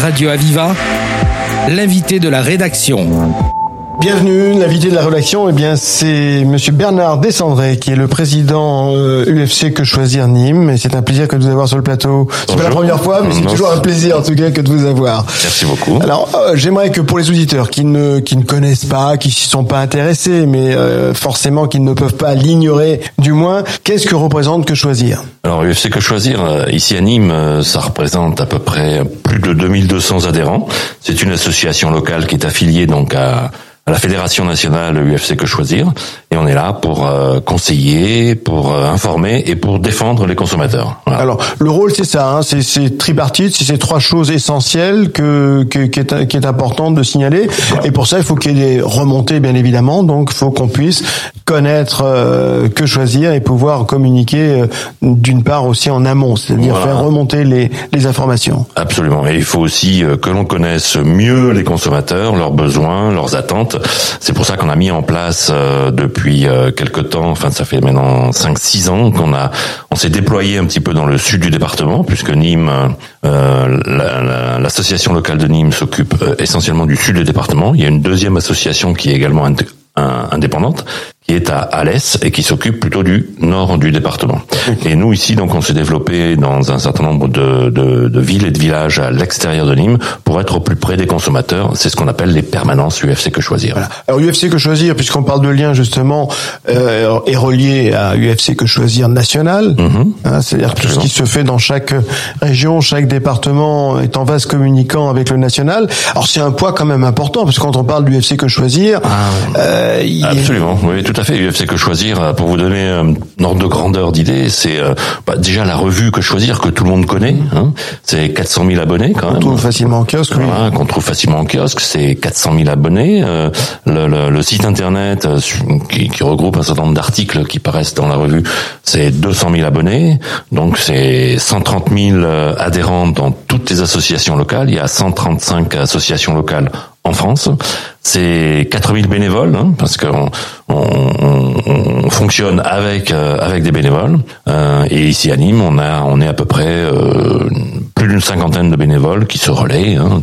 Radio Aviva, l'invité de la rédaction. Bienvenue, l'invité de la rédaction, eh bien c'est Monsieur Bernard Descendré qui est le président UFC euh, Que Choisir Nîmes. Et c'est un plaisir que de vous avoir sur le plateau. C'est pas la première fois, mais c'est toujours un plaisir en tout cas que de vous avoir. Merci beaucoup. Alors euh, j'aimerais que pour les auditeurs qui ne qui ne connaissent pas, qui s'y sont pas intéressés, mais euh, forcément qui ne peuvent pas l'ignorer, du moins, qu'est-ce que représente Que Choisir? Alors UFC Que Choisir ici à Nîmes, ça représente à peu près plus de 2200 adhérents. C'est une association locale qui est affiliée donc à à la Fédération nationale UFC Que Choisir. Et on est là pour euh, conseiller, pour euh, informer et pour défendre les consommateurs. Alors, le rôle, c'est ça, hein, c'est tripartite, c'est ces trois choses essentielles que, que qui, est, qui est important de signaler. Et pour ça, il faut qu'il y ait des remontées, bien évidemment. Donc, il faut qu'on puisse connaître euh, que choisir et pouvoir communiquer d'une part aussi en amont, c'est-à-dire faire remonter les, les informations. Absolument. Et il faut aussi que l'on connaisse mieux les consommateurs, leurs besoins, leurs attentes c'est pour ça qu'on a mis en place euh, depuis euh, quelques temps, enfin ça fait maintenant 5-6 ans qu'on a, on s'est déployé un petit peu dans le sud du département, puisque Nîmes, euh, l'association locale de Nîmes s'occupe essentiellement du sud du département. Il y a une deuxième association qui est également indépendante, qui est à Alès et qui s'occupe plutôt du nord du département. Et nous ici, donc, on s'est développé dans un certain nombre de, de, de villes et de villages à l'extérieur de Nîmes pour être au plus près des consommateurs. C'est ce qu'on appelle les permanences UFC que choisir. Voilà. Alors UFC que choisir, puisqu'on parle de lien justement, euh, est relié à UFC que choisir national. Mm-hmm. hein, C'est-à-dire tout ce qui se fait dans chaque région, chaque département est en vase communicant avec le national. Alors c'est un poids quand même important, parce que quand on parle du UFC que choisir, ah, euh, absolument, oui, tout à fait. UFC que choisir, euh, pour vous donner un ordre de grandeur d'idée, c'est euh, bah, déjà la revue que choisir que tout le monde connaît. Hein. C'est 400 000 abonnés quand même. Qu'on trouve facilement en kiosque. Voilà, Qu'on trouve facilement en kiosque, c'est 400 000 abonnés. Euh, le, le, le, site internet qui, qui, regroupe un certain nombre d'articles qui paraissent dans la revue, c'est 200 000 abonnés. Donc c'est 130 000 adhérents dans toutes les associations locales. Il y a 135 associations locales en France. C'est 4000 bénévoles, hein, parce qu'on on, fonctionne avec euh, avec des bénévoles. Euh, et ici à Nîmes, on a on est à peu près euh, plus d'une cinquantaine de bénévoles qui se relaient hein,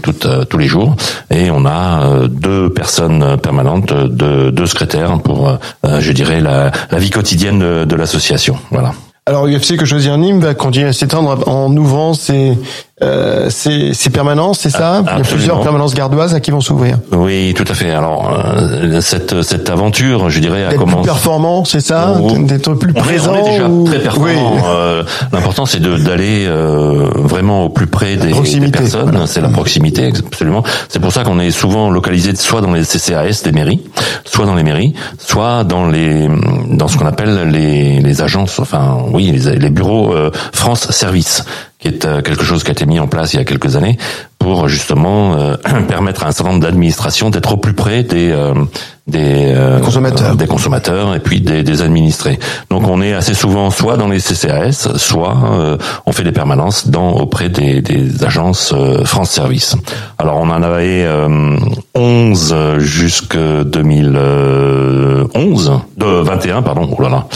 tous les jours. Et on a deux personnes permanentes, deux, deux secrétaires pour, je dirais, la, la vie quotidienne de, de l'association. Voilà. Alors UFC que choisir Nîmes va continuer à s'étendre en ouvrant ses euh, c'est permanent, c'est ça Il y a plusieurs permanences gardoises à qui vont s'ouvrir. Oui, tout à fait. Alors euh, cette cette aventure, je dirais, a commencé. Plus performant, c'est ça D'être plus présent. On est déjà très performant. Euh, L'important, c'est d'aller euh, vraiment au plus près des, des personnes. C'est la proximité, absolument. C'est pour ça qu'on est souvent localisé soit dans les CCAS des mairies, soit dans les mairies, soit dans les dans ce qu'on appelle les les agences, enfin oui, les, les bureaux France Service qui est euh, quelque chose qui a été mis en place il y a quelques années pour justement euh, permettre à un certain nombre d'administrations d'être au plus près des euh, des consommateurs, des consommateurs et puis des, des, administrés. Donc on est assez souvent soit dans les CCAS, soit on fait des permanences dans auprès des, des agences France Service. Alors on en avait 11 jusque 2011, de 21 pardon. Oh là là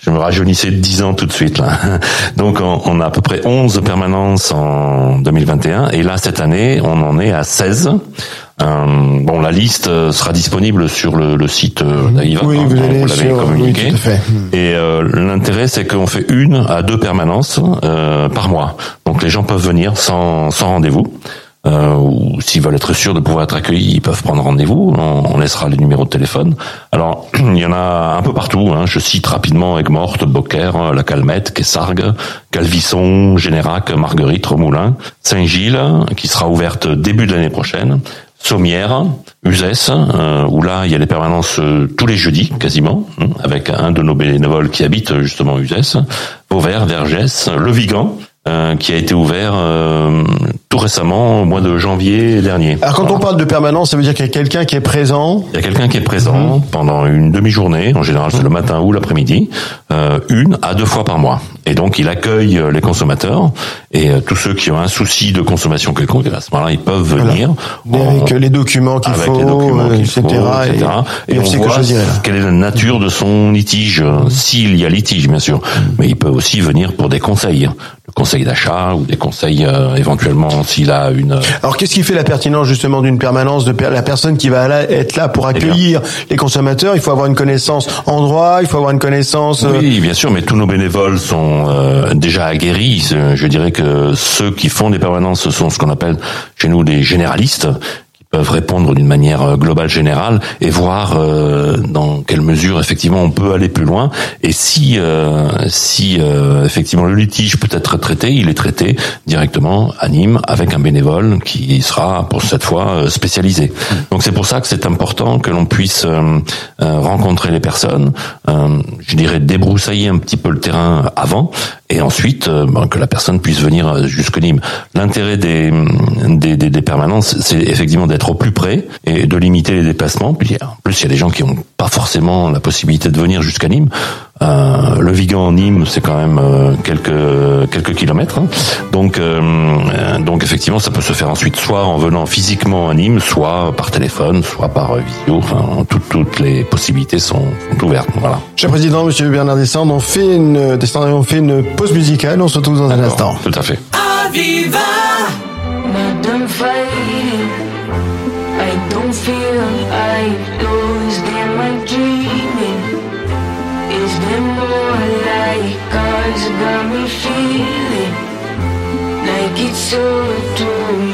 je me rajeunissais de 10 ans tout de suite là. Donc on, a à peu près 11 permanences en 2021 et là cette année on en est à 16. Euh, bon, la liste euh, sera disponible sur le, le site euh, d'Aïva. Oui, vous, allez sur... communiqué. Oui, tout à fait. Et euh, l'intérêt, c'est qu'on fait une à deux permanences euh, par mois. Donc les gens peuvent venir sans, sans rendez-vous euh, ou s'ils veulent être sûrs de pouvoir être accueillis, ils peuvent prendre rendez-vous. On, laissera les numéros de téléphone. Alors, il y en a un peu partout. Hein. Je cite rapidement Aigues-Mortes, Beaucaire, La Calmette, Quessargues, Calvisson, Générac, Marguerite, Remoulin, Saint-Gilles, qui sera ouverte début de l'année prochaine. Sommières, Uzès, euh, où là il y a des permanences euh, tous les jeudis quasiment, hein, avec un de nos bénévoles qui habite justement Uzès, Vauvert, Vergès, Le Vigan, euh, qui a été ouvert euh, tout récemment, au mois de janvier dernier. Alors quand on parle de permanence, ça veut dire qu'il y a quelqu'un qui est présent Il y a quelqu'un qui est présent mhm. pendant une demi-journée, en général c'est le matin ou l'après-midi, euh, une à deux fois par mois. Et donc il accueille les consommateurs et tous ceux qui ont un souci de consommation quelconque, à ce moment-là ils peuvent venir. Avec les documents qu'il faut, etc. Et, on voit quelle est la nature de son litige, s'il y a litige bien sûr. Mais il peut aussi venir pour des conseils conseils d'achat ou des conseils euh, éventuellement s'il a une. Alors qu'est-ce qui fait la pertinence justement d'une permanence de la personne qui va être là pour accueillir les consommateurs? Il faut avoir une connaissance en droit, il faut avoir une connaissance. Oui, bien sûr, mais tous nos bénévoles sont déjà aguerris. Je dirais que ceux qui font des permanences sont ce qu'on appelle chez nous des généralistes peuvent répondre d'une manière euh, globale générale et voir euh, dans quelle mesure effectivement on peut aller plus loin et si euh, si effectivement le litige peut être traité, il est traité directement à Nîmes avec un bénévole qui sera pour cette fois spécialisé. Donc c'est pour ça que c'est important que l'on puisse rencontrer les personnes, je dirais débroussailler un petit peu le terrain avant et ensuite ben, que la personne puisse venir jusque Nîmes. L'intérêt des, des, des, des permanences, c'est effectivement d'être au plus près et de limiter les déplacements. En plus, il y a des gens qui n'ont pas forcément la possibilité de venir jusqu'à Nîmes. Euh, le Vigan Nîmes, c'est quand même euh, quelques quelques kilomètres. Hein. Donc euh, donc effectivement, ça peut se faire ensuite soit en venant physiquement à Nîmes, soit par téléphone, soit par visio. Enfin, toutes toutes les possibilités sont, sont ouvertes. Voilà. Cher président, Monsieur Bernard Descendre, on fait une on fait une pause musicale. On se retrouve dans un instant. Tout à fait. Cause got me feeling Like it's all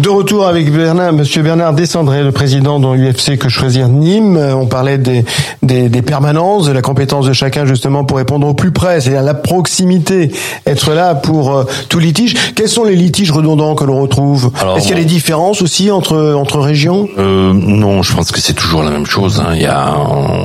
de retour avec Bernard, Monsieur Bernard Descendré, le président de l'UFC Que Choisir Nîmes. Euh, on parlait des, des, des, permanences, de la compétence de chacun justement pour répondre au plus près, c'est-à-dire la proximité, être là pour euh, tout litige. Quels sont les litiges redondants que l'on retrouve? Est-ce qu'il y a des différences aussi entre entre régions? Euh, Non, je pense que c'est toujours la même chose. Hein. Il y a,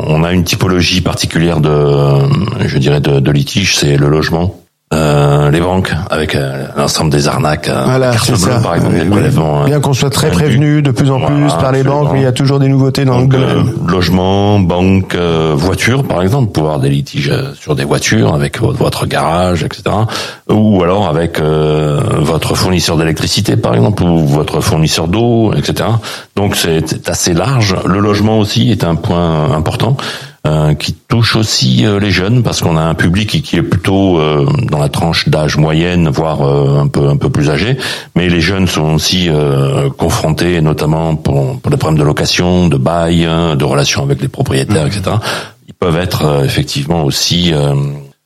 on a une typologie particulière de, je dirais, de, de litige, c'est le logement. Euh, les banques avec euh, l'ensemble des arnaques, euh, Voilà, carte c'est bleue, ça. par exemple, des prélèvements, Bien qu'on soit très prévenu de plus en plus Voilà, par les banques, mais il y a toujours des nouveautés dans Donc, le euh, logement, banque, euh, voiture, par exemple, pouvoir des litiges euh, sur des voitures avec votre, garage, etc. Ou alors avec euh, votre fournisseur d'électricité, par exemple, ou votre fournisseur d'eau, etc. Donc c'est assez large. Le logement aussi est un point important. Euh, qui touche aussi euh, les jeunes parce qu'on a un public qui, est plutôt euh, dans la tranche d'âge moyenne voire euh, un peu un peu plus âgé. Mais les jeunes sont aussi euh, confrontés notamment pour, pour des problèmes de location de bail hein, de relations avec les propriétaires etc ils peuvent être euh, effectivement aussi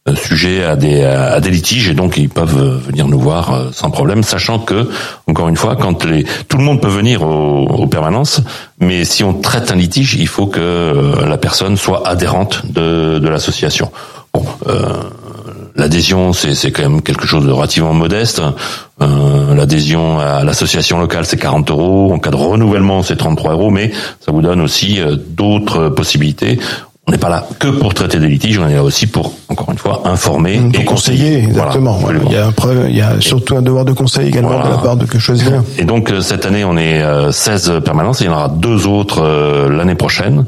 euh, sujets à des à des litiges et donc ils peuvent euh, venir nous voir euh, sans problème sachant que encore une fois quand les tout le monde peut venir aux, aux permanences mais si on traite un litige il faut que la personne soit adhérente de de l'association bon euh, L'adhésion, c'est quand même quelque chose de relativement modeste. Euh, L'adhésion à l'association locale, c'est 40 euros. En cas de renouvellement, c'est 33 euros. Mais ça vous donne aussi euh, d'autres possibilités. On n'est pas là que pour traiter des litiges, on est là aussi pour, encore une fois, informer Pour et conseiller, exactement. Voilà, il y a un preuve- il y a surtout un devoir de conseil également Voilà. de la part de que choisir. Et donc euh, cette année, on est euh, 16 permanences et il y en aura deux autres euh, l'année prochaine.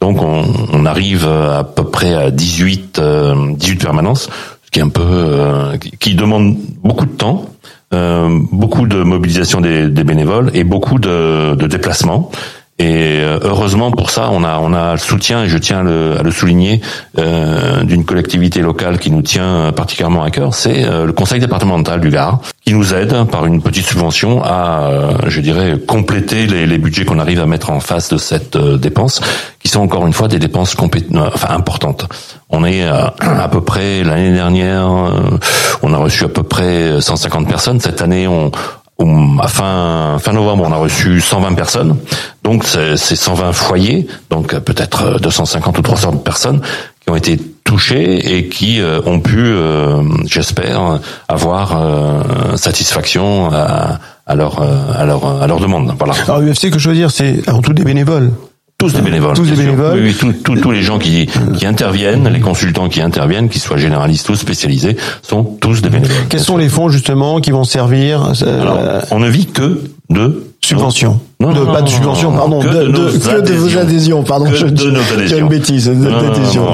Donc on, on arrive euh, à peu près à 18, euh, 18 permanences, ce qui est un peu euh, qui- qui demande beaucoup de temps, euh, beaucoup de mobilisation des, des bénévoles et beaucoup de, de déplacements. Et euh, heureusement pour ça, on a on a le soutien et je tiens à le, à le souligner euh, d'une collectivité locale qui nous tient particulièrement à cœur, c'est euh, le Conseil départemental du Gard qui nous aide par une petite subvention à, euh, je dirais, compléter les, les budgets qu'on arrive à mettre en face de cette euh, dépense, qui sont encore une fois des dépenses euh, enfin importantes. On est euh, à peu près l'année dernière, euh, on a reçu à peu près 150 personnes. Cette année, on à fin, fin novembre, on a reçu 120 personnes. Donc, c'est c'est 120 foyers, donc euh, peut-être euh, 250 ou 300 personnes qui ont été touchés et qui euh, ont pu, euh, j'espère, avoir euh, satisfaction à, à leur, euh, à leur, à leur demande. Voilà. Alors UFC, que je veux dire, c'est avant tout des bénévoles. Tous des bénévoles. Tous des bénévoles. Oui, oui, tous- tous- tous les gens qui, qui interviennent, les consultants qui interviennent, qu'ils soient généralistes ou spécialisés, sont tous des bénévoles. Quels sont les fonds justement qui vont servir euh, Alors, on ne vit que de subventions Non, de, non, Pas de non, pardon, que de, de nos que de vos adhésions. pardon. Que je de nos adhésions. une bêtise,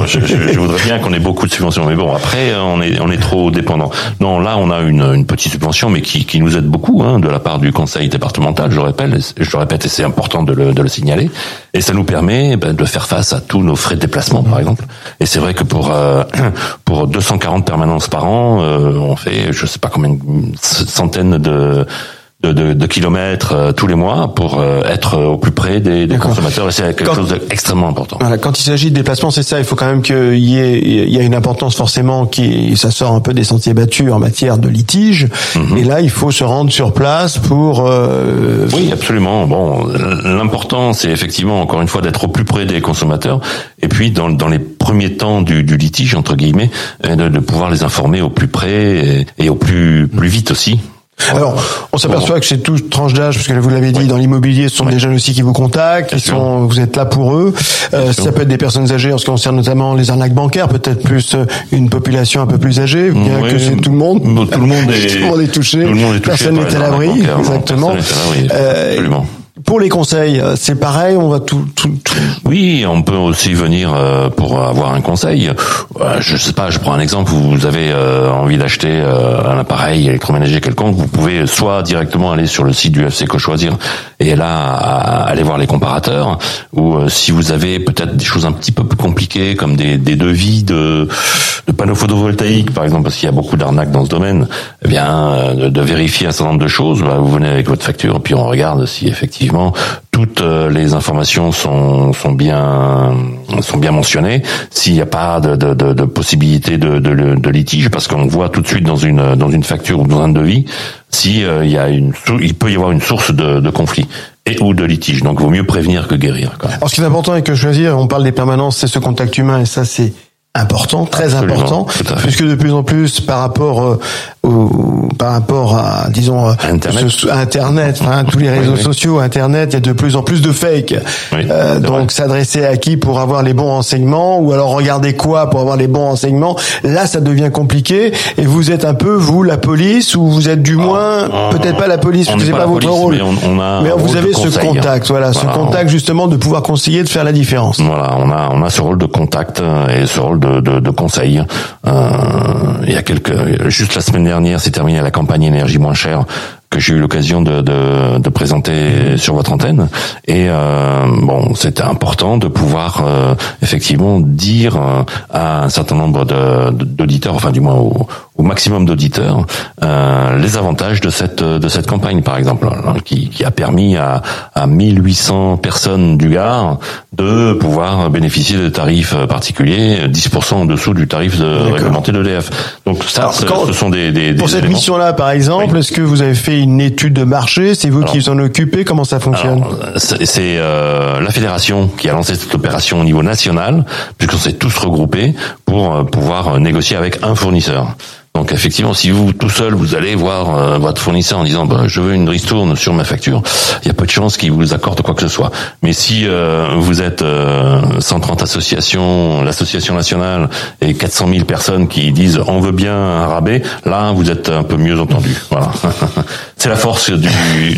je, je- je voudrais bien qu'on ait beaucoup de subventions, mais bon, après, on est, on est trop dépendant. Non, là, on a une, une petite subvention, mais qui, qui nous aide beaucoup, hein, de la part du conseil départemental, je le répète, je le répète, et c'est important de le, de le signaler. Et ça nous permet ben, de faire face à tous nos frais de déplacement, par exemple. Et c'est vrai que pour euh, pour 240 permanences par an, euh, on fait, je sais pas combien, une centaine de de, de, de kilomètres euh, tous les mois pour euh, être au plus près des, des consommateurs et c'est quelque Quand- chose d'extrêmement important. Voilà, quand il s'agit de déplacement, c'est ça. Il faut quand même qu'il y ait, il y a une importance forcément qui, ça sort un peu des sentiers battus en matière de litige. Mhm. Et là, il faut se rendre sur place pour. euh, Oui, absolument. Bon, l'important, c'est effectivement, encore une fois, d'être au plus près des consommateurs, et puis dans, dans les premiers temps du, du litige, entre guillemets, de, de pouvoir les informer au plus près et, et au plus plus vite aussi. Alors, on s'aperçoit que c'est tout tranche d'âge, parce que vous l'avez dit, dans l'immobilier, ce sont des jeunes aussi qui vous contactent, Bien qui sûr. sont, vous êtes là pour eux. Euh, ça peut être des personnes âgées en ce qui concerne notamment les arnaques bancaires, peut-être plus euh, une population un peu plus âgée, bien Oui, que c'est tout le monde. tout le monde est- tout le monde est touché. tout le monde est touché Personne n'est à l'abri, exactement. personne n'est à l'abri, Euh, absolument. Pour les conseils, euh, c'est pareil, on va tout, tout, Oui, on peut aussi venir euh, pour avoir un conseil. Euh, Je sais pas, je prends un exemple. Vous avez envie d'acheter un appareil électroménager quelconque, vous pouvez soit directement aller sur le site du FC Co Choisir et là aller voir les comparateurs, ou si vous avez peut-être des choses un petit peu plus compliquées comme des, des devis de, de panneaux photovoltaïques, par exemple, parce qu'il y a beaucoup d'arnaques dans ce domaine, eh bien euh, de, de vérifier un certain nombre de choses. Bah, vous venez avec votre facture, puis on regarde si effectivement toutes euh, les informations sont, sont bien sont bien mentionnées. S'il n'y a pas de, de, de, possibilité de, de, litige, parce qu'on voit tout de suite dans une dans une facture ou dans un devis si euh, il y a une il peut y avoir une source de, conflit et ou de litige. Donc, vaut mieux prévenir que guérir. Quand même. Alors, ce qui est important et que choisir, on parle des permanences, c'est ce contact humain, et ça, c'est important, très Absolument, important, puisque de plus en plus, par rapport euh, par rapport à, disons, Internet, ce, Internet hein, tous les réseaux sociaux, Internet, il y a de plus en plus de fake. Euh, donc s'adresser à qui pour avoir les bons renseignements, ou alors regarder quoi pour avoir les bons renseignements. Là, ça devient compliqué. Et vous êtes un peu vous la police, ou vous êtes du ah, moins peut-être pas la police, c'est pas, votre rôle. Mais, on, on a mais vous avez ce contact, voilà, ce contact justement de pouvoir conseiller, de faire la différence. Voilà, on a on a ce rôle de contact euh, et ce rôle de, de, de conseil. Euh, il y a quelques, juste la semaine dernière, c'est terminé la campagne énergie moins chère que j'ai eu l'occasion de, de, de, présenter sur votre antenne. Et euh, bon, c'était important de pouvoir euh, effectivement dire euh, à un certain nombre d'auditeurs, enfin du moins au, au maximum d'auditeurs, euh, les avantages de cette de cette campagne, par exemple, hein, qui, qui a permis à, à 1800 personnes du Gard de pouvoir bénéficier de tarifs particuliers, 10% en dessous du tarif de, réglementé d'EDF. Donc ça, ce sont des, des, pour cette mission-là, par exemple, est-ce que vous avez fait une étude de marché? C'est vous qui vous en occupez? Comment ça fonctionne? C'est euh, la fédération qui a lancé cette opération au niveau national, puisqu'on s'est tous regroupés pour euh, pouvoir négocier avec un fournisseur. Donc effectivement, si vous tout seul vous allez voir euh, votre fournisseur en disant bah, je veux une ristourne sur ma facture, il y a peu de chances qu'il vous accorde quoi que ce soit. Mais si euh, vous êtes 130 euh, associations, l'association nationale et 400 000 personnes qui disent on veut bien un rabais, là vous êtes un peu mieux entendu. Voilà. C'est la force du,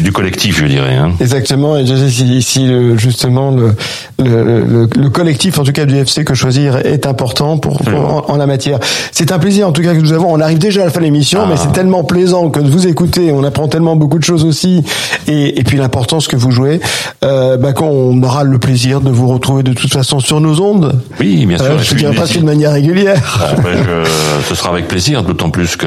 du, collectif, je dirais. Hein. Exactement. Et je sais si, justement le, le, le, collectif, en tout cas du FC que choisir, est important pour, en, la matière. C'est un plaisir en tout cas que nous avons arrive déjà à la fin de l'émission, mais c'est ah. tellement plaisant que de vous écouter. On apprend tellement beaucoup de choses aussi, et, et puis l'importance que vous jouez, euh, bah, qu'on aura le plaisir de vous retrouver de toute façon sur nos ondes. Oui, bien sûr. Euh, je dirais presque de manière régulière. Ah, je, ce sera avec plaisir, d'autant plus que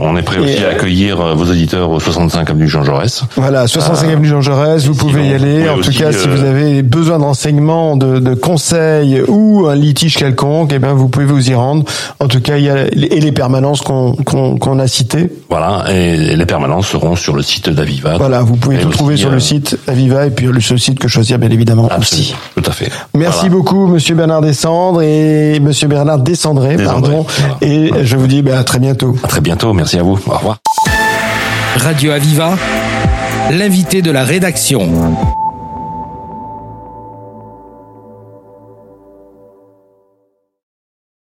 on est prêt aussi à accueillir euh, vos auditeurs au 65 avenue Jean Jaurès. Voilà, 65 euh, avenue Jean Jaurès, vous pouvez y aller. En tout cas, si vous avez besoin de renseignements, de, de, conseils ou un litige quelconque, eh bien, vous pouvez vous y rendre. En tout cas, il y a et les permanences qu'on a cité. Voilà, et les permanences seront sur le site d'Aviva. Voilà, vous pouvez tout trouver sur le euh, site Aviva et puis le site que choisir bien évidemment aussi. Tout à fait. Merci beaucoup Monsieur Bernard Descendre et Monsieur Bernard Descendré, pardon. Et je vous dis ben, à très bientôt. À très bientôt, merci à vous. Au revoir. Radio Aviva, l'invité de la rédaction.